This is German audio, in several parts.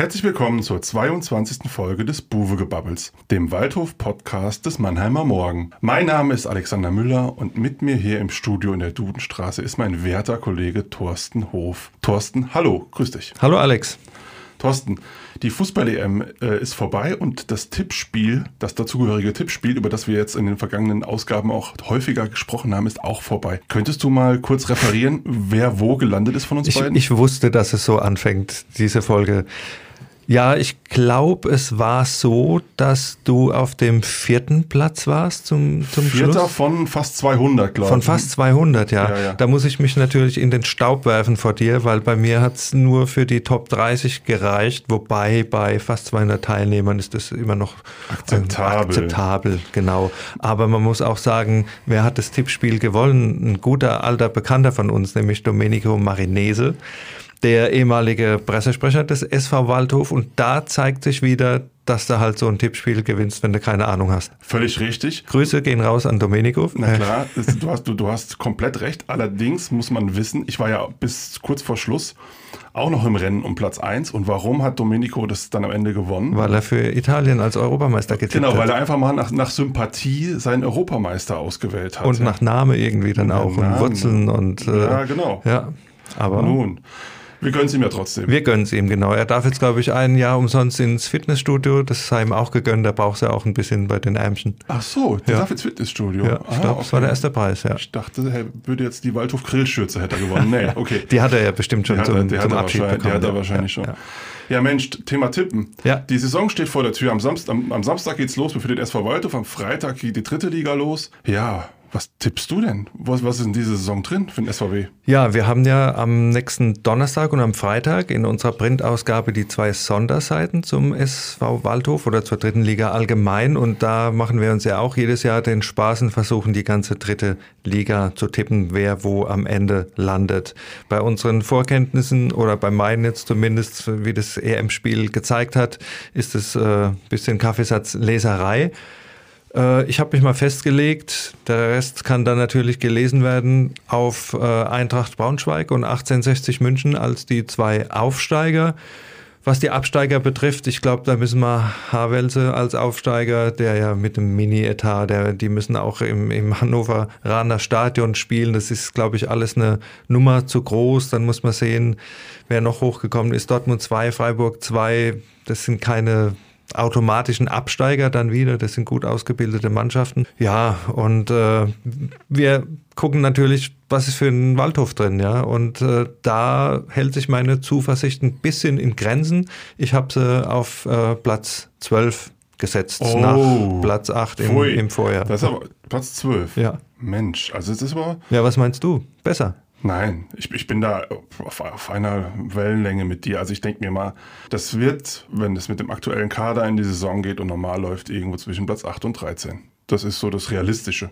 Herzlich willkommen zur 22. Folge des Buwegebabbels, dem Waldhof-Podcast des Mannheimer Morgen. Mein Name ist Alexander Müller und mit mir hier im Studio in der Dudenstraße ist mein werter Kollege Thorsten Hof. Thorsten, hallo, grüß dich. Hallo Alex. Thorsten, die Fußball-EM äh, ist vorbei und das Tippspiel, das dazugehörige Tippspiel, über das wir jetzt in den vergangenen Ausgaben auch häufiger gesprochen haben, ist auch vorbei. Könntest du mal kurz referieren, wer wo gelandet ist von uns ich, beiden? Ich wusste, dass es so anfängt, diese Folge. Ja, ich glaube, es war so, dass du auf dem vierten Platz warst zum, zum Vierter Schluss. von fast 200, glaube ich. Von fast 200, ja. Ja, ja. Da muss ich mich natürlich in den Staub werfen vor dir, weil bei mir hat es nur für die Top 30 gereicht, wobei bei fast 200 Teilnehmern ist das immer noch äh, Akzeptabel. akzeptabel, genau. Aber man muss auch sagen, wer hat das Tippspiel gewonnen? Ein guter alter Bekannter von uns, nämlich Domenico Marinese der ehemalige Pressesprecher des SV Waldhof und da zeigt sich wieder, dass du halt so ein Tippspiel gewinnst, wenn du keine Ahnung hast. Völlig richtig. Grüße gehen raus an Domenico. Na klar, es- du hast, du, du hast komplett recht. Allerdings muss man wissen, ich war ja bis kurz vor Schluss auch noch im Rennen um Platz 1. Und warum hat Domenico das dann am Ende gewonnen? Weil er für Italien als Europameister getippt Genau, hat. weil er einfach mal nach, nach Sympathie seinen Europameister ausgewählt hat. und ja. nach Name irgendwie dann auch und. Wurzeln und äh, Ja, genau. ja. Aber Nun, wir gönnen es ihm ja trotzdem. wir gönnen es ihm, genau. Er darf jetzt, glaube ich, ein Jahr umsonst ins Fitnessstudio. Das sei ihm auch gegönnt. Da braucht er auch ein bisschen bei den Ärmchen. Ach so, der Ja. darf ins Fitnessstudio. Ja, ich Ah, glaube, das war okay. der erste Preis, ja. Ich dachte, er würde jetzt die Waldhof Grillschürze hätte er gewonnen. Nee, okay. Die hat er ja bestimmt schon Die hat zum, er, zum hat er Abschied wahrscheinlich, die bekommen. hat er ja. wahrscheinlich ja, schon. Ja. Ja, Mensch, Thema Tippen. Ja. Die Saison steht vor der Tür. Am, Samstag, am, am Samstag geht's los für den SV Waldhof. Am Freitag geht die dritte Liga los. Ja, was tippst du denn? Was, was ist in dieser Saison drin für den SVW? Ja, wir haben ja am nächsten Donnerstag und am Freitag in unserer Printausgabe die zwei Sonderseiten zum SV Waldhof oder zur dritten Liga allgemein. Und da machen wir uns ja auch jedes Jahr den Spaß und versuchen die ganze dritte Liga zu tippen, wer wo am Ende landet. Bei unseren Vorkenntnissen oder bei meinen jetzt zumindest, wie das EM-Spiel gezeigt hat, ist es äh, ein bisschen Kaffeesatzleserei. Äh, Ich habe mich mal festgelegt, der Rest kann dann natürlich gelesen werden auf äh, Eintracht Braunschweig und 1860 München als die zwei Aufsteiger. Was die Absteiger betrifft, ich glaube, da müssen wir Havelse als Aufsteiger, der ja mit dem Mini-Etat, der, die müssen auch im, im Hannoveraner Stadion spielen. Das ist, glaube ich, alles eine Nummer zu groß. Dann muss man sehen, wer noch hochgekommen ist. Dortmund 2, Freiburg 2, das sind keine automatischen Absteiger dann wieder. Das sind gut ausgebildete Mannschaften. Ja, und äh, wir gucken natürlich, was ist für ein Waldhof drin, ja. Und äh, da hält sich meine Zuversicht ein bisschen in Grenzen. Ich habe sie auf äh, Platz 12 gesetzt, Oh. nach Platz 8 im, im Vorjahr. Das ist aber Platz 12. Ja. Mensch, also es ist aber. ja, was meinst du? Besser. Nein, ich, ich bin da auf, auf einer Wellenlänge mit dir. Also ich denke mir mal, das wird, wenn es mit dem aktuellen Kader in die Saison geht und normal läuft, irgendwo zwischen Platz 8 und 13. Das ist so das Realistische.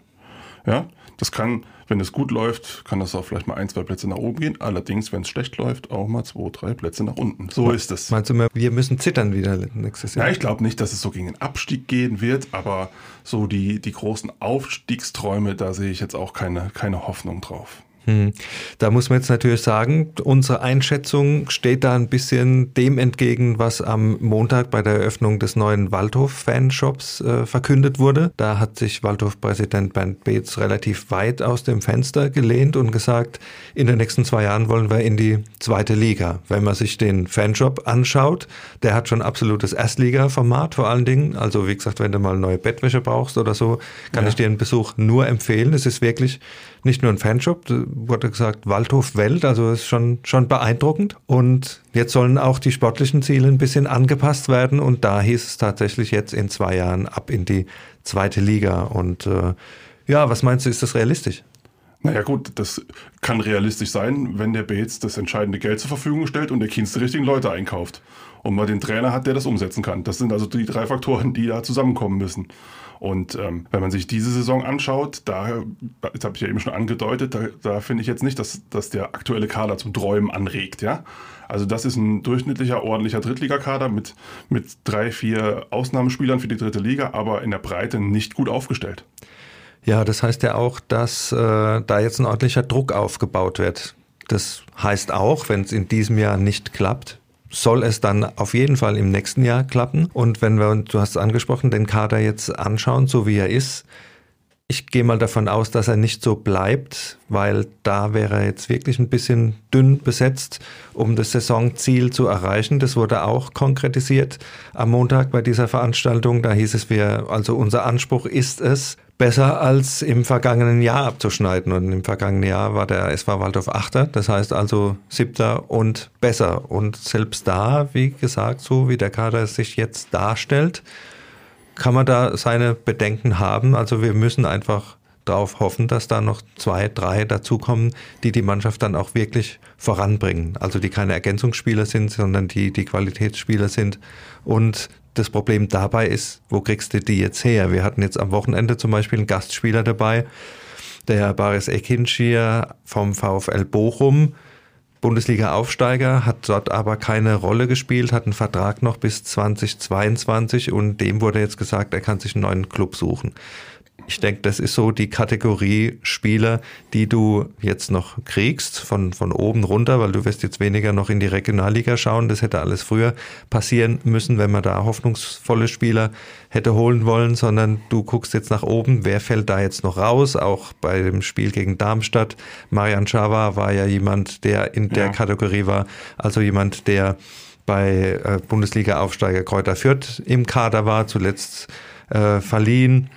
Ja, das kann, wenn es gut läuft, kann das auch vielleicht mal ein, zwei Plätze nach oben gehen. Allerdings, wenn es schlecht läuft, auch mal zwei, drei Plätze nach unten. So ist es. Meinst du mir, wir müssen zittern wieder nächstes Jahr? Ja, ich glaube nicht, dass es so gegen den Abstieg gehen wird, aber so die, die großen Aufstiegsträume, da sehe ich jetzt auch keine, keine Hoffnung drauf. Hm. Da muss man jetzt natürlich sagen, unsere Einschätzung steht da ein bisschen dem entgegen, was am Montag bei der Eröffnung des neuen Waldhof-Fanshops äh, verkündet wurde. Da hat sich Waldhof-Präsident Bernd Beetz relativ weit aus dem Fenster gelehnt und gesagt, in den nächsten zwei Jahren wollen wir in die zweite Liga. Wenn man sich den Fanshop anschaut, der hat schon absolutes Erstliga-Format vor allen Dingen. Also wie gesagt, wenn du mal neue Bettwäsche brauchst oder so, kann Ja. ich dir einen Besuch nur empfehlen. Es ist wirklich nicht nur ein Fanshop, da wurde gesagt Waldhof Welt, also ist schon, schon beeindruckend. Und jetzt sollen auch die sportlichen Ziele ein bisschen angepasst werden und da hieß es tatsächlich jetzt in zwei Jahren ab in die zweite Liga. Und äh, ja, was meinst du, ist das realistisch? Naja gut, das kann realistisch sein, wenn der Bates das entscheidende Geld zur Verfügung stellt und der Kienz die richtigen Leute einkauft. Und man den Trainer hat, der das umsetzen kann. Das sind also die drei Faktoren, die da zusammenkommen müssen. Und ähm, wenn man sich diese Saison anschaut, da, das habe ich ja eben schon angedeutet, da, da finde ich jetzt nicht, dass, dass der aktuelle Kader zum Träumen anregt. Ja? Also das ist ein durchschnittlicher, ordentlicher Drittligakader mit, mit drei, vier Ausnahmespielern für die dritte Liga, aber in der Breite nicht gut aufgestellt. Ja, das heißt ja auch, dass äh, da jetzt ein ordentlicher Druck aufgebaut wird. Das heißt auch, wenn es in diesem Jahr nicht klappt, soll es dann auf jeden Fall im nächsten Jahr klappen. Und wenn wir, du hast es angesprochen, den Kader jetzt anschauen, so wie er ist, ich gehe mal davon aus, dass er nicht so bleibt, weil da wäre er jetzt wirklich ein bisschen dünn besetzt, um das Saisonziel zu erreichen. Das wurde auch konkretisiert am Montag bei dieser Veranstaltung. Da hieß es, wir, also unser Anspruch ist es, besser als im vergangenen Jahr abzuschneiden. Und im vergangenen Jahr war der SV Waldorf Achter, das heißt also siebter und besser. Und selbst da, wie gesagt, so wie der Kader sich jetzt darstellt, kann man da seine Bedenken haben. Also wir müssen einfach darauf hoffen, dass da noch zwei, drei dazukommen, die die Mannschaft dann auch wirklich voranbringen. Also die keine Ergänzungsspieler sind, sondern die die Qualitätsspieler sind. Und das Problem dabei ist, wo kriegst du die jetzt her? Wir hatten jetzt am Wochenende zum Beispiel einen Gastspieler dabei, der Baris Ekinschir vom VfL Bochum, Bundesliga-Aufsteiger, hat dort aber keine Rolle gespielt, hat einen Vertrag noch bis 2022 und dem wurde jetzt gesagt, er kann sich einen neuen Club suchen. Ich denke, das ist so die Kategorie Spieler, die du jetzt noch kriegst, von, von oben runter, weil du wirst jetzt weniger noch in die Regionalliga schauen. Das hätte alles früher passieren müssen, wenn man da hoffnungsvolle Spieler hätte holen wollen, sondern du guckst jetzt nach oben, wer fällt da jetzt noch raus? Auch bei dem Spiel gegen Darmstadt. Marian Chava war ja jemand, der in der ja. Kategorie war, also jemand, der bei äh, Bundesliga-Aufsteiger Kräuter Fürth im Kader war, zuletzt äh, verliehen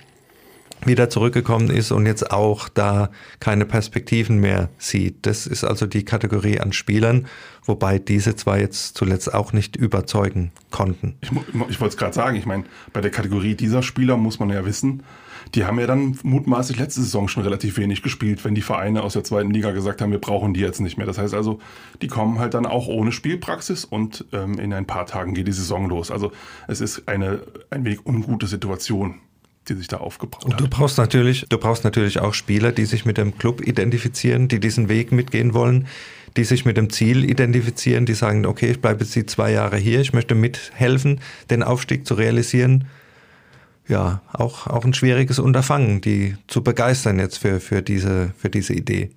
wieder zurückgekommen ist und jetzt auch da keine Perspektiven mehr sieht. Das ist also die Kategorie an Spielern, wobei diese zwei jetzt zuletzt auch nicht überzeugen konnten. Ich, ich wollte es gerade sagen, ich meine, bei der Kategorie dieser Spieler muss man ja wissen, die haben ja dann mutmaßlich letzte Saison schon relativ wenig gespielt, wenn die Vereine aus der zweiten Liga gesagt haben, wir brauchen die jetzt nicht mehr. Das heißt also, die kommen halt dann auch ohne Spielpraxis und ähm, in ein paar Tagen geht die Saison los. Also es ist eine ein wenig ungute Situation die sich da aufgebaut und du brauchst natürlich, du brauchst natürlich auch Spieler, die sich mit dem Club identifizieren, die diesen Weg mitgehen wollen, die sich mit dem Ziel identifizieren, die sagen, okay, ich bleibe jetzt die zwei Jahre hier, ich möchte mithelfen, den Aufstieg zu realisieren. Ja, auch, auch ein schwieriges Unterfangen, die zu begeistern jetzt für, für, diese, für diese Idee.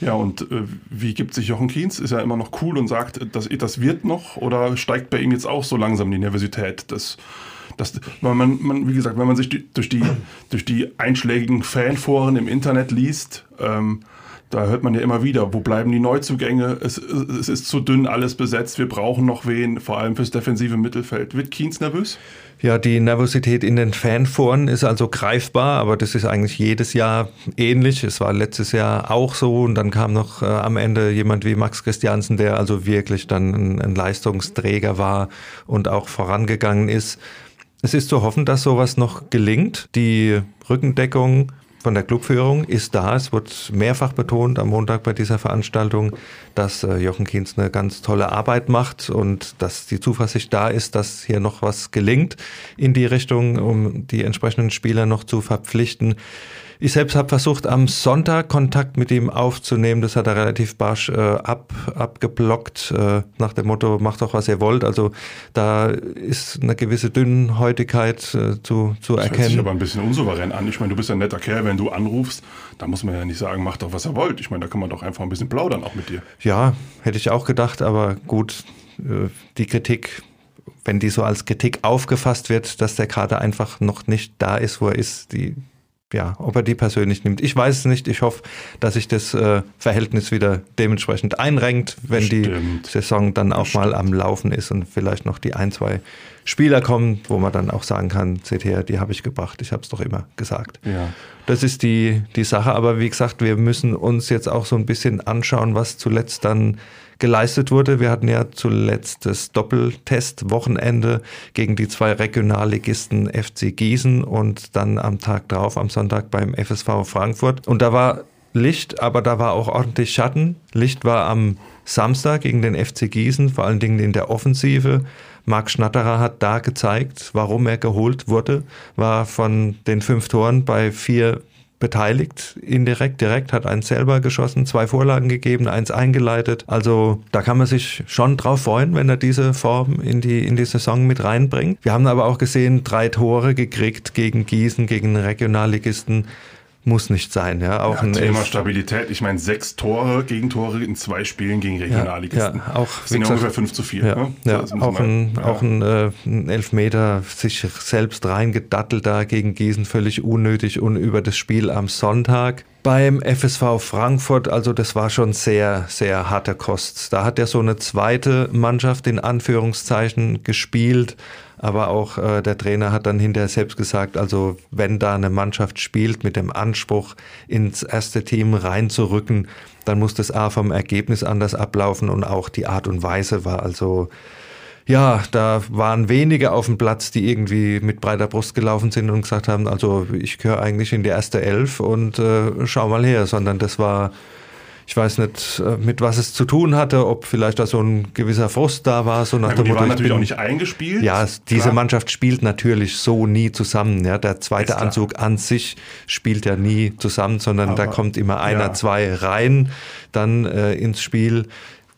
Ja, und äh, wie gibt sich Jochen Kienz? Ist er immer noch cool und sagt, das, das wird noch oder steigt bei ihm jetzt auch so langsam die Nervosität? Das das, man, man, wie gesagt, wenn man sich die, durch, die, durch die einschlägigen Fanforen im Internet liest, ähm, da hört man ja immer wieder, wo bleiben die Neuzugänge? Es, es ist zu dünn alles besetzt, wir brauchen noch wen, vor allem fürs defensive Mittelfeld. Wird Kienz nervös? Ja, die Nervosität in den Fanforen ist also greifbar, aber das ist eigentlich jedes Jahr ähnlich. Es war letztes Jahr auch so und dann kam noch äh, am Ende jemand wie Max Christiansen, der also wirklich dann ein, ein Leistungsträger war und auch vorangegangen ist. Es ist zu hoffen, dass sowas noch gelingt. Die Rückendeckung von der Clubführung ist da. Es wird mehrfach betont am Montag bei dieser Veranstaltung, dass äh, Jochen Kienz eine ganz tolle Arbeit macht und dass die Zuversicht da ist, dass hier noch was gelingt in die Richtung, um die entsprechenden Spieler noch zu verpflichten. Ich selbst habe versucht, am Sonntag Kontakt mit ihm aufzunehmen. Das hat er relativ barsch äh, ab, abgeblockt, äh, nach dem Motto, macht doch, was ihr wollt. Also da ist eine gewisse Dünnhäutigkeit äh, zu, zu das erkennen. Das hört sich aber ein bisschen unsouverän an. Ich meine, du bist ein netter Kerl, wenn du anrufst, da muss man ja nicht sagen, macht doch, was ihr wollt. Ich meine, da kann man doch einfach ein bisschen plaudern auch mit dir. Ja, hätte ich auch gedacht, aber gut, äh, die Kritik wenn die so als Kritik aufgefasst wird, dass der Kader einfach noch nicht da ist, wo er ist, die ja, ob er die persönlich nimmt. Ich weiß es nicht. Ich hoffe, dass sich das äh, Verhältnis wieder dementsprechend einrenkt, wenn Stimmt. die Saison dann auch Stimmt. mal am Laufen ist und vielleicht noch die ein, zwei Spieler kommen, wo man dann auch sagen kann, seht her, die habe ich gebracht. Ich habe es doch immer gesagt. Ja. Das ist die, die Sache. Aber wie gesagt, wir müssen uns jetzt auch so ein bisschen anschauen, was zuletzt dann geleistet wurde. Wir hatten ja zuletzt das Doppeltest-Wochenende gegen die zwei Regionalligisten FC Gießen und dann am Tag drauf, am Sonntag beim FSV Frankfurt. Und da war Licht, aber da war auch ordentlich Schatten. Licht war am Samstag gegen den FC Gießen, vor allen Dingen in der Offensive. Marc Schnatterer hat da gezeigt, warum er geholt wurde, war von den fünf Toren bei vier beteiligt, indirekt, direkt, hat eins selber geschossen, zwei Vorlagen gegeben, eins eingeleitet. Also da kann man sich schon drauf freuen, wenn er diese Form in die, in die Saison mit reinbringt. Wir haben aber auch gesehen, drei Tore gekriegt gegen Gießen, gegen Regionalligisten muss nicht sein. Ja, auch ja, ein Thema Elf Stabilität. Ich meine, sechs Tore, Gegentore in zwei Spielen gegen Regionalligisten. Ja, ja, auch, sind ja ungefähr fünf zu vier. Ja, ne? ja auch, ein, ja. auch ein, äh, ein Elfmeter sich selbst reingedattelt da gegen Gießen, völlig unnötig und über das Spiel am Sonntag beim FSV Frankfurt, also das war schon sehr, sehr harte Kost. Da hat er so eine zweite Mannschaft in Anführungszeichen gespielt, aber auch äh, der Trainer hat dann hinterher selbst gesagt, also wenn da eine Mannschaft spielt mit dem Anspruch, ins erste Team reinzurücken, dann muss das A vom Ergebnis anders ablaufen und auch die Art und Weise war. Also ja, da waren wenige auf dem Platz, die irgendwie mit breiter Brust gelaufen sind und gesagt haben, also ich gehöre eigentlich in die erste Elf und äh, schau mal her, sondern das war, ich weiß nicht, äh, mit was es zu tun hatte, ob vielleicht da so ein gewisser Frust da war, so nach ja, dem Motto. Die natürlich bin, auch nicht eingespielt. Ja, diese klar. Mannschaft spielt natürlich so nie zusammen. Ja, der zweite Anzug an sich spielt ja nie zusammen, sondern Aber, da kommt immer einer, ja. zwei rein dann äh, ins Spiel.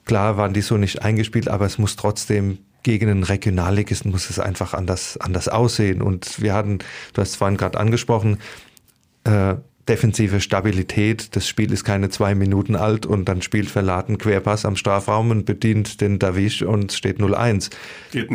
Klar waren die so nicht eingespielt, aber es muss trotzdem gegen einen Regionalligisten muss es einfach anders, anders aussehen. Und wir hatten, du hast es vorhin gerade angesprochen, äh, defensive Stabilität. Das Spiel ist keine zwei Minuten alt und dann spielt Verlaten Querpass am Strafraum und bedient den Davish und steht 0-1.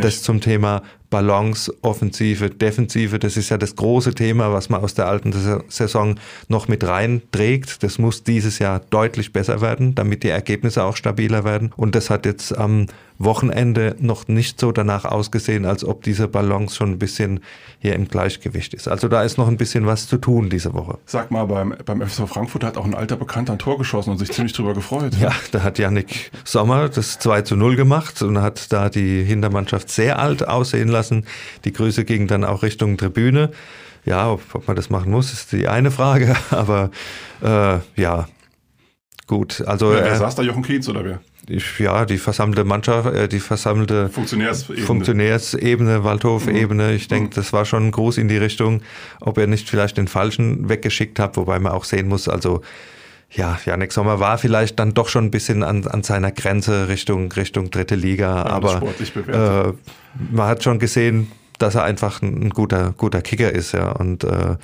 Das zum Thema Balance, Offensive, Defensive, das ist ja das große Thema, was man aus der alten Saison noch mit reinträgt. Das muss dieses Jahr deutlich besser werden, damit die Ergebnisse auch stabiler werden. Und das hat jetzt am Wochenende noch nicht so danach ausgesehen, als ob diese Balance schon ein bisschen hier im Gleichgewicht ist. Also da ist noch ein bisschen was zu tun diese Woche. Sag mal, beim, beim FSV Frankfurt hat auch ein alter Bekannter ein Tor geschossen und sich ziemlich drüber gefreut. Ja, da hat Yannick Sommer das 2 zu 0 gemacht und hat da die Hintermannschaft sehr alt aussehen lassen lassen. Die Grüße gingen dann auch Richtung Tribüne. Ja, ob, ob man das machen muss, ist die eine Frage, aber äh, ja, gut. Also, ja, wer äh, saß da, Jochen Kietz oder wer? ja, die versammelte Mannschaft, äh, die versammelte Funktionärsebene, Funktionärsebene Waldhof-Ebene. Mhm. Ich denke, mhm. das war schon ein Gruß in die Richtung, ob er nicht vielleicht den Falschen weggeschickt hat, wobei man auch sehen muss, also ja, Janik Sommer war vielleicht dann doch schon ein bisschen an, an seiner Grenze Richtung, Richtung dritte Liga, ja, aber äh, man hat schon gesehen, dass er einfach ein, guter, guter Kicker ist, ja. Und äh, ja.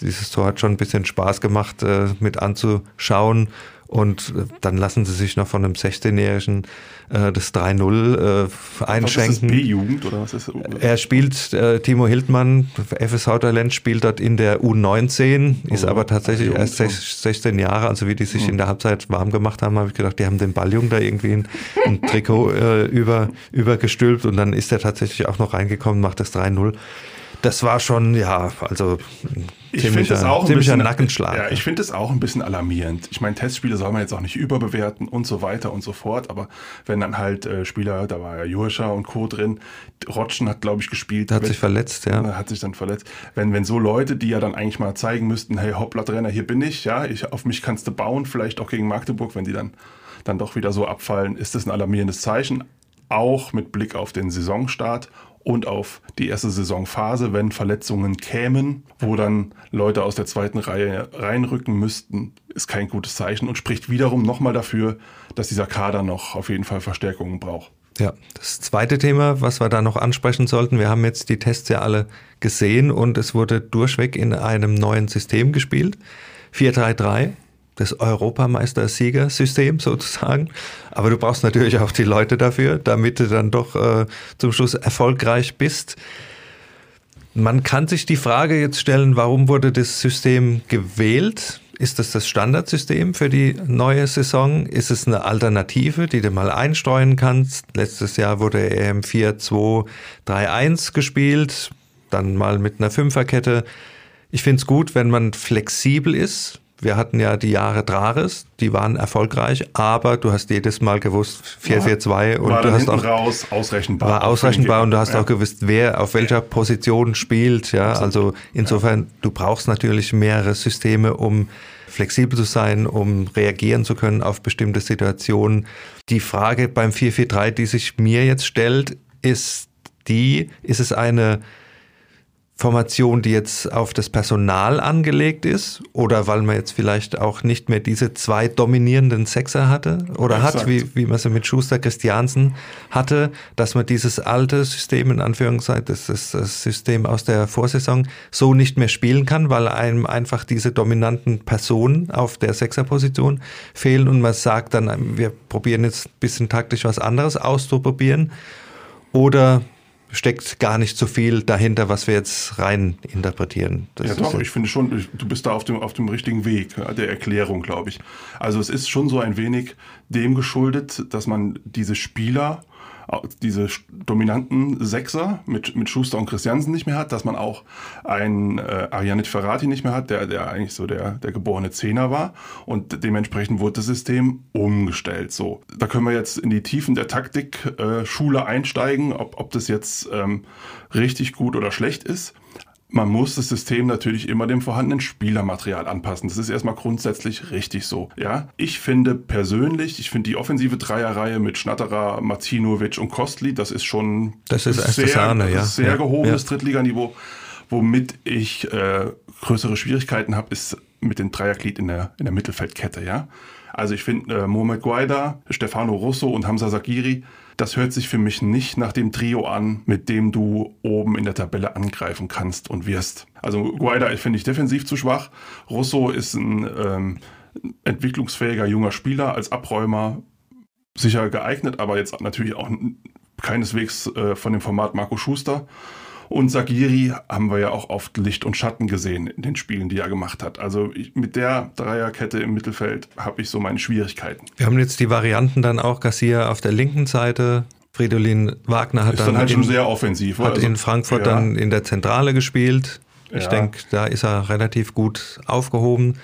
dieses Tor hat schon ein bisschen Spaß gemacht, äh, mit anzuschauen. Und äh, dann lassen sie sich noch von einem 16-Jährigen äh, das 3-0 äh, einschenken. Was ist B-Jugend oder was ist das? Er spielt, äh, Timo Hildmann, FSV Talent, spielt dort in der U19, ist oh, aber tatsächlich erst 16 Jahre, also wie die sich mhm. in der Halbzeit warm gemacht haben, habe ich gedacht, die haben den Balljungen da irgendwie ein, ein Trikot äh, über, übergestülpt und dann ist er tatsächlich auch noch reingekommen, macht das 3-0 das war schon, ja, also ich ziemlicher, das auch ziemlicher bisschen, Nackenschlag. Ja, ich finde es auch ein bisschen alarmierend. Ich meine, Testspiele soll man jetzt auch nicht überbewerten und so weiter und so fort, aber wenn dann halt äh, Spieler, da war ja Jurscha und Co. drin, Rotschen hat, glaube ich, gespielt. Hat wenn, sich verletzt, ja. Hat sich dann verletzt. Wenn, wenn so Leute, die ja dann eigentlich mal zeigen müssten, hey, hoppla, Trainer, hier bin ich, ja, ich, auf mich kannst du bauen, vielleicht auch gegen Magdeburg, wenn die dann, dann doch wieder so abfallen, ist das ein alarmierendes Zeichen. Auch mit Blick auf den Saisonstart und auf die erste Saisonphase, wenn Verletzungen kämen, wo dann Leute aus der zweiten Reihe reinrücken müssten, ist kein gutes Zeichen und spricht wiederum nochmal dafür, dass dieser Kader noch auf jeden Fall Verstärkungen braucht. Ja, das zweite Thema, was wir da noch ansprechen sollten, wir haben jetzt die Tests ja alle gesehen und es wurde durchweg in einem neuen System gespielt. 4-3-3 das Europameister-Sieger-System sozusagen. Aber du brauchst natürlich auch die Leute dafür, damit du dann doch äh, zum Schluss erfolgreich bist. Man kann sich die Frage jetzt stellen, warum wurde das System gewählt? Ist das das Standardsystem für die neue Saison? Ist es eine Alternative, die du mal einstreuen kannst? Letztes Jahr wurde EM 4-2-3-1 gespielt, dann mal mit einer Fünferkette. Ich finde es gut, wenn man flexibel ist, wir hatten ja die Jahre Drares, die waren erfolgreich, aber du hast jedes Mal gewusst, 4-4-2 und du hast auch raus ausrechenbar. War ausrechenbar und du hast ja. auch gewusst, wer auf welcher Position spielt, ja. Also insofern, du brauchst natürlich mehrere Systeme, um flexibel zu sein, um reagieren zu können auf bestimmte Situationen. Die Frage beim 4-4-3, die sich mir jetzt stellt, ist die, ist es eine Formation, die jetzt auf das Personal angelegt ist? Oder weil man jetzt vielleicht auch nicht mehr diese zwei dominierenden Sechser hatte? Oder Exakt. hat, wie, wie man sie mit Schuster Christiansen hatte, dass man dieses alte System in Anführungszeichen, das ist das System aus der Vorsaison, so nicht mehr spielen kann, weil einem einfach diese dominanten Personen auf der Sechserposition fehlen und man sagt dann, wir probieren jetzt ein bisschen taktisch was anderes auszuprobieren? Oder steckt gar nicht so viel dahinter, was wir jetzt rein interpretieren. Das ja, doch, ich finde schon, du bist da auf dem, auf dem richtigen Weg der Erklärung, glaube ich. Also es ist schon so ein wenig dem geschuldet, dass man diese Spieler diese dominanten Sechser mit, mit Schuster und Christiansen nicht mehr hat, dass man auch einen äh, Arianit Ferrati nicht mehr hat, der, der eigentlich so der, der geborene Zehner war. Und dementsprechend wurde das System umgestellt. So, da können wir jetzt in die Tiefen der Taktik-Schule äh, einsteigen, ob, ob das jetzt ähm, richtig gut oder schlecht ist man muss das System natürlich immer dem vorhandenen Spielermaterial anpassen. Das ist erstmal grundsätzlich richtig so. Ja, ich finde persönlich, ich finde die offensive Dreierreihe mit Schnatterer, Martinovic und Kostli, das ist schon das ist sehr, Sahne, ja. sehr ja, gehobenes ja. Drittliganiveau. Womit ich äh, größere Schwierigkeiten habe, ist mit dem Dreierglied in der, in der Mittelfeldkette. Ja, also ich finde äh, Mohamed Guaida, Stefano Russo und Hamza Sagiri das hört sich für mich nicht nach dem Trio an, mit dem du oben in der Tabelle angreifen kannst und wirst. Also Guaida finde ich defensiv zu schwach. Russo ist ein ähm, entwicklungsfähiger junger Spieler als Abräumer sicher geeignet, aber jetzt natürlich auch keineswegs äh, von dem Format Marco Schuster. Und Sagiri haben wir ja auch oft Licht und Schatten gesehen in den Spielen, die er gemacht hat. Also ich, mit der Dreierkette im Mittelfeld habe ich so meine Schwierigkeiten. Wir haben jetzt die Varianten dann auch Garcia auf der linken Seite. Fridolin Wagner hat ist dann, dann halt in, schon sehr offensiv. Hat also, in Frankfurt ja. dann in der Zentrale gespielt. Ich ja. denke, da ist er relativ gut aufgehoben.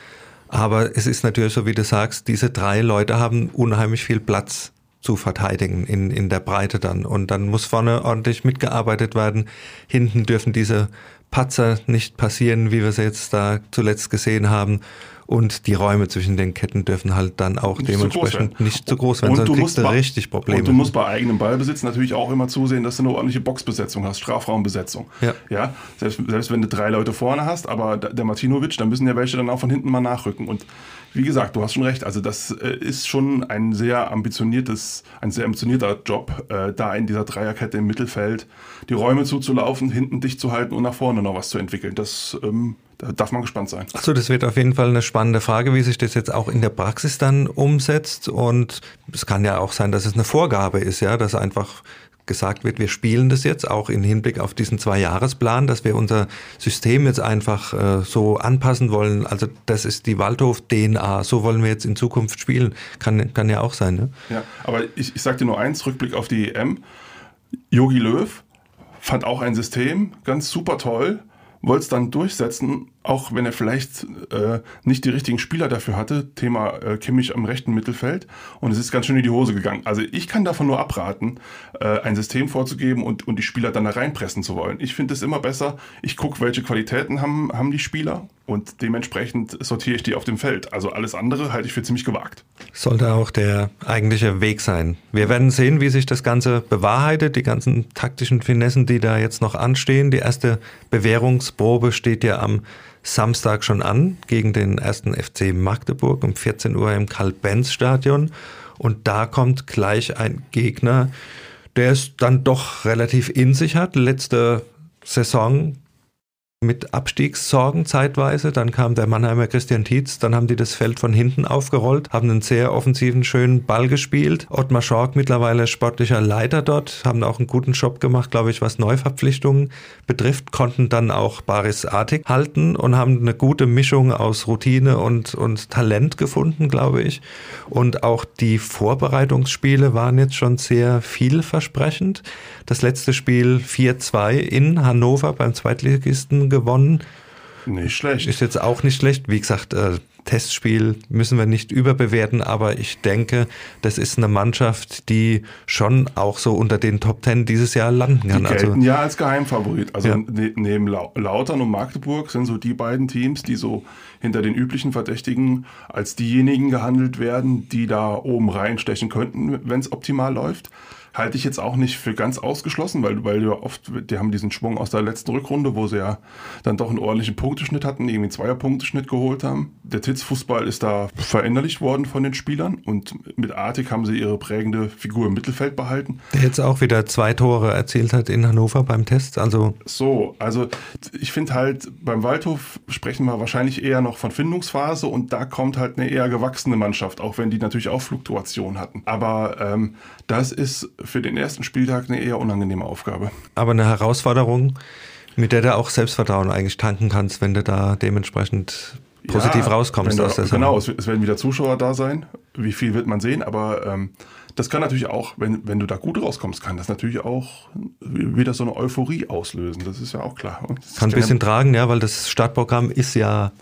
Aber es ist natürlich so, wie du sagst, diese drei Leute haben unheimlich viel Platz zu verteidigen in, in der Breite dann. Und dann muss vorne ordentlich mitgearbeitet werden. Hinten dürfen diese Patzer nicht passieren, wie wir es jetzt da zuletzt gesehen haben. Und die Räume zwischen den Ketten dürfen halt dann auch nicht dementsprechend zu nicht zu groß werden, sonst kriegst du richtig Probleme. Und du musst bei eigenem Ballbesitz natürlich auch immer zusehen, dass du eine ordentliche Boxbesetzung hast, Strafraumbesetzung. Ja. ja? Selbst, selbst wenn du drei Leute vorne hast, aber der Martinovic, dann müssen ja welche dann auch von hinten mal nachrücken. Und wie gesagt, du hast schon recht. Also das äh, ist schon ein sehr ambitioniertes, ein sehr ambitionierter Job, äh, da in dieser Dreierkette im Mittelfeld die Räume zuzulaufen, hinten dicht zu halten und nach vorne noch was zu entwickeln. Das ähm, da darf man gespannt sein. Achso, das wird auf jeden Fall eine spannende Frage, wie sich das jetzt auch in der Praxis dann umsetzt. Und es kann ja auch sein, dass es eine Vorgabe ist, ja, dass einfach gesagt wird, wir spielen das jetzt auch im Hinblick auf diesen Zwei-Jahres-Plan, dass wir unser System jetzt einfach äh, so anpassen wollen. Also das ist die Waldhof-DNA, so wollen wir jetzt in Zukunft spielen. Kann, kann ja auch sein. Ne? Ja, aber ich, ich sage dir nur eins, Rückblick auf die EM. Yogi Löw fand auch ein System ganz super toll, wollte es dann durchsetzen auch wenn er vielleicht äh, nicht die richtigen Spieler dafür hatte, Thema äh, Kimmich am rechten Mittelfeld, und es ist ganz schön in die Hose gegangen. Also ich kann davon nur abraten, äh, ein System vorzugeben und, und die Spieler dann da reinpressen zu wollen. Ich finde es immer besser, ich gucke, welche Qualitäten haben, haben die Spieler und dementsprechend sortiere ich die auf dem Feld. Also alles andere halte ich für ziemlich gewagt. Sollte auch der eigentliche Weg sein. Wir werden sehen, wie sich das Ganze bewahrheitet, die ganzen taktischen Finessen, die da jetzt noch anstehen. Die erste Bewährungsprobe steht ja am Samstag schon an gegen den ersten FC Magdeburg um 14 Uhr im Karl-Benz-Stadion. Und da kommt gleich ein Gegner, der es dann doch relativ in sich hat. Letzte Saison mit Abstiegssorgen zeitweise. Dann kam der Mannheimer Christian Tietz, dann haben die das Feld von hinten aufgerollt, haben einen sehr offensiven, schönen Ball gespielt. Ottmar Schork mittlerweile sportlicher Leiter dort, haben auch einen guten Job gemacht, glaube ich, was Neuverpflichtungen betrifft, konnten dann auch Baris Artig halten und haben eine gute Mischung aus Routine und, und Talent gefunden, glaube ich. Und auch die Vorbereitungsspiele waren jetzt schon sehr vielversprechend. Das letzte Spiel 4-2 in Hannover beim Zweitligisten gewonnen. Nicht schlecht. Ist jetzt auch nicht schlecht. Wie gesagt, äh, Testspiel müssen wir nicht überbewerten, aber ich denke, das ist eine Mannschaft, die schon auch so unter den Top Ten dieses Jahr landen kann. Die gelten also, ja als Geheimfavorit. Also ja. Ne, neben Lautern und Magdeburg sind so die beiden Teams, die so hinter den üblichen Verdächtigen als diejenigen gehandelt werden, die da oben reinstechen könnten, wenn es optimal läuft. Halte ich jetzt auch nicht für ganz ausgeschlossen, weil, weil ja oft, die haben diesen Schwung aus der letzten Rückrunde, wo sie ja dann doch einen ordentlichen Punkteschnitt hatten, irgendwie einen Zweierpunkteschnitt geholt haben. Der Titz-Fußball ist da verinnerlicht worden von den Spielern und mit Artig haben sie ihre prägende Figur im Mittelfeld behalten. Der jetzt auch wieder zwei Tore erzielt hat in Hannover beim Test, also. So, also ich finde halt, beim Waldhof sprechen wir wahrscheinlich eher noch von Findungsphase und da kommt halt eine eher gewachsene Mannschaft, auch wenn die natürlich auch Fluktuationen hatten. Aber ähm, das ist für den ersten Spieltag eine eher unangenehme Aufgabe. Aber eine Herausforderung, mit der du auch Selbstvertrauen eigentlich tanken kannst, wenn du da dementsprechend positiv ja, rauskommst du, aus der Sache. Genau, es, es, werden wieder Zuschauer da sein. Wie viel wird man sehen? Aber ähm, das kann natürlich auch, wenn, wenn du da gut rauskommst, kann das natürlich auch wieder so eine Euphorie auslösen. Das ist ja auch klar. Kann ein bisschen tragen, ja, weil das Startprogramm ist ja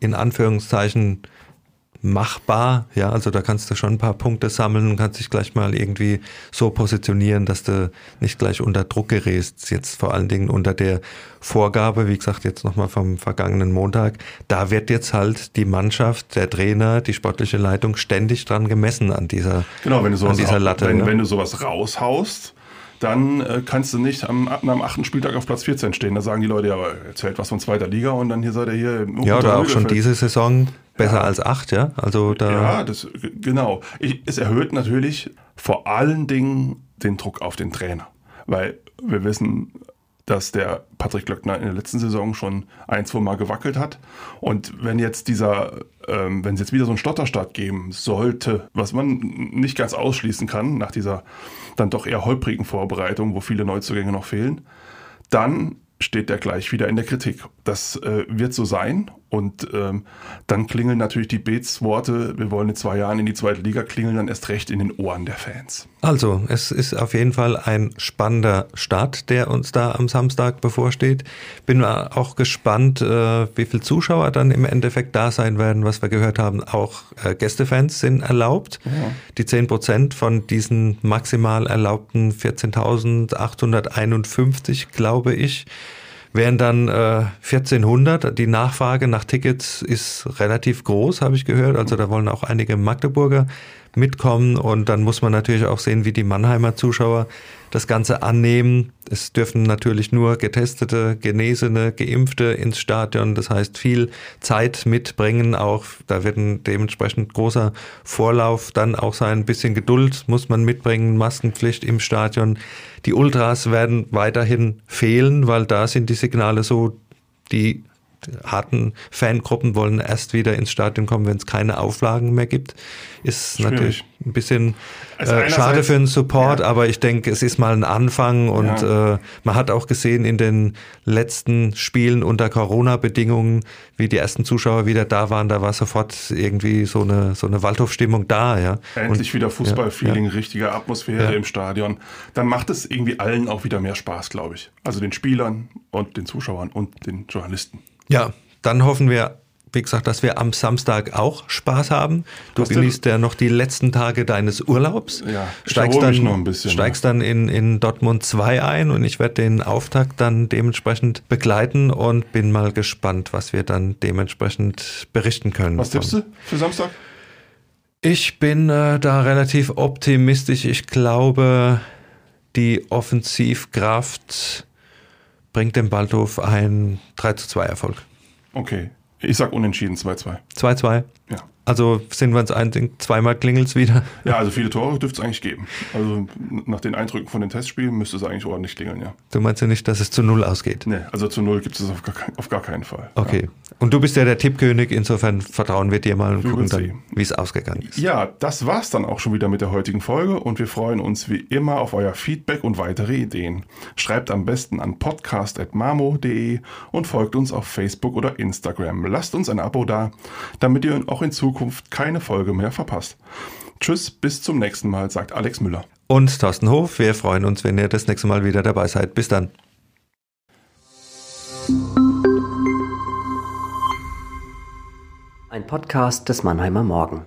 in Anführungszeichen machbar. Ja, also da kannst du schon ein paar Punkte sammeln und kannst dich gleich mal irgendwie so positionieren, dass du nicht gleich unter Druck gerätst. Jetzt vor allen Dingen unter der Vorgabe, wie gesagt, jetzt nochmal vom vergangenen Montag. Da wird jetzt halt die Mannschaft, der Trainer, die sportliche Leitung ständig dran gemessen an dieser, genau, wenn du sowas an dieser Latte. Wenn, ja. wenn du sowas raushaust, dann äh, kannst du nicht am, am achten Spieltag auf Platz 14 stehen. Da sagen die Leute, ja, erzählt was von zweiter Liga und dann hier seid ihr hier. Im ja, oder auch schon diese Saison besser ja. als acht, ja? Also da. Ja, das, genau. Ich, es erhöht natürlich vor allen Dingen den Druck auf den Trainer. Weil wir wissen, dass der Patrick Glöckner in der letzten Saison schon ein, zwei Mal gewackelt hat. Und wenn jetzt dieser, ähm, wenn es jetzt wieder so einen Stotterstart geben sollte, was man nicht ganz ausschließen kann, nach dieser dann doch eher holprigen Vorbereitung, wo viele Neuzugänge noch fehlen, dann steht der gleich wieder in der Kritik. Das äh, wird so sein und ähm, dann klingeln natürlich die Beats-Worte, wir wollen in zwei Jahren in die zweite Liga, klingeln dann erst recht in den Ohren der Fans. Also, es ist auf jeden Fall ein spannender Start, der uns da am Samstag bevorsteht. Bin auch gespannt, äh, wie viele Zuschauer dann im Endeffekt da sein werden. Was wir gehört haben, auch äh, Gästefans sind erlaubt. Ja. Die 10 Prozent von diesen maximal erlaubten 14.851, glaube ich, wären dann äh, 1400. Die Nachfrage nach Tickets ist relativ groß, habe ich gehört. Also da wollen auch einige Magdeburger mitkommen und dann muss man natürlich auch sehen, wie die Mannheimer Zuschauer das Ganze annehmen. Es dürfen natürlich nur getestete, genesene, geimpfte ins Stadion. Das heißt, viel Zeit mitbringen. Auch da wird ein dementsprechend großer Vorlauf dann auch sein. Ein bisschen Geduld muss man mitbringen. Maskenpflicht im Stadion. Die Ultras werden weiterhin fehlen, weil da sind die Signale so, die harten Fangruppen wollen erst wieder ins Stadion kommen, wenn es keine Auflagen mehr gibt. Ist Schwierig. natürlich ein bisschen also äh, schade für den Support, ja. aber ich denke, es ist mal ein Anfang und ja. äh, man hat auch gesehen in den letzten Spielen unter Corona-Bedingungen, wie die ersten Zuschauer wieder da waren, da war sofort irgendwie so eine, so eine Waldhofstimmung da. Ja. Endlich und, wieder Fußballfeeling, ja, richtige Atmosphäre im Stadion. Dann macht es irgendwie allen auch wieder mehr Spaß, glaube ich. Also den Spielern und den Zuschauern und den Journalisten. Ja, dann hoffen wir, wie gesagt, dass wir am Samstag auch Spaß haben. Du Hast genießt ja noch die letzten Tage deines Urlaubs. Ja, steigst dann, noch ein bisschen, steigst dann in, in Dortmund 2 ein und ich werde den Auftakt dann dementsprechend begleiten und bin mal gespannt, was wir dann dementsprechend berichten können. Was tippst du für Samstag? Ich bin äh, da relativ optimistisch. Ich glaube, die Offensivkraft bringt dem Waldhof ein 3 zu 2 Erfolg. Okay. Ich sag unentschieden 2-2. 2-2? Ja. Also sind wir uns einig, zweimal klingelt es wieder. Ja, also viele Tore dürfte es eigentlich geben. Also nach den Eindrücken von den Testspielen müsste es eigentlich ordentlich klingeln, ja. Du meinst ja nicht, dass es zu Null ausgeht? Nee, also zu Null gibt es auf gar, auf gar keinen Fall. Okay. Ja. Und du bist ja der Tippkönig, insofern vertrauen wir dir mal und wir gucken dann, wie es ausgegangen ist. Ja, das war's dann auch schon wieder mit der heutigen Folge und wir freuen uns wie immer auf euer Feedback und weitere Ideen. Schreibt am besten an podcast.mamo.de und folgt uns auf Facebook oder Instagram. Lasst uns ein Abo da, damit ihr auch in Zukunft keine Folge mehr verpasst. Tschüss, bis zum nächsten Mal, sagt Alex Müller. Und Thorsten Hof, wir freuen uns, wenn ihr das nächste Mal wieder dabei seid. Bis dann. Ein Podcast des Mannheimer Morgen.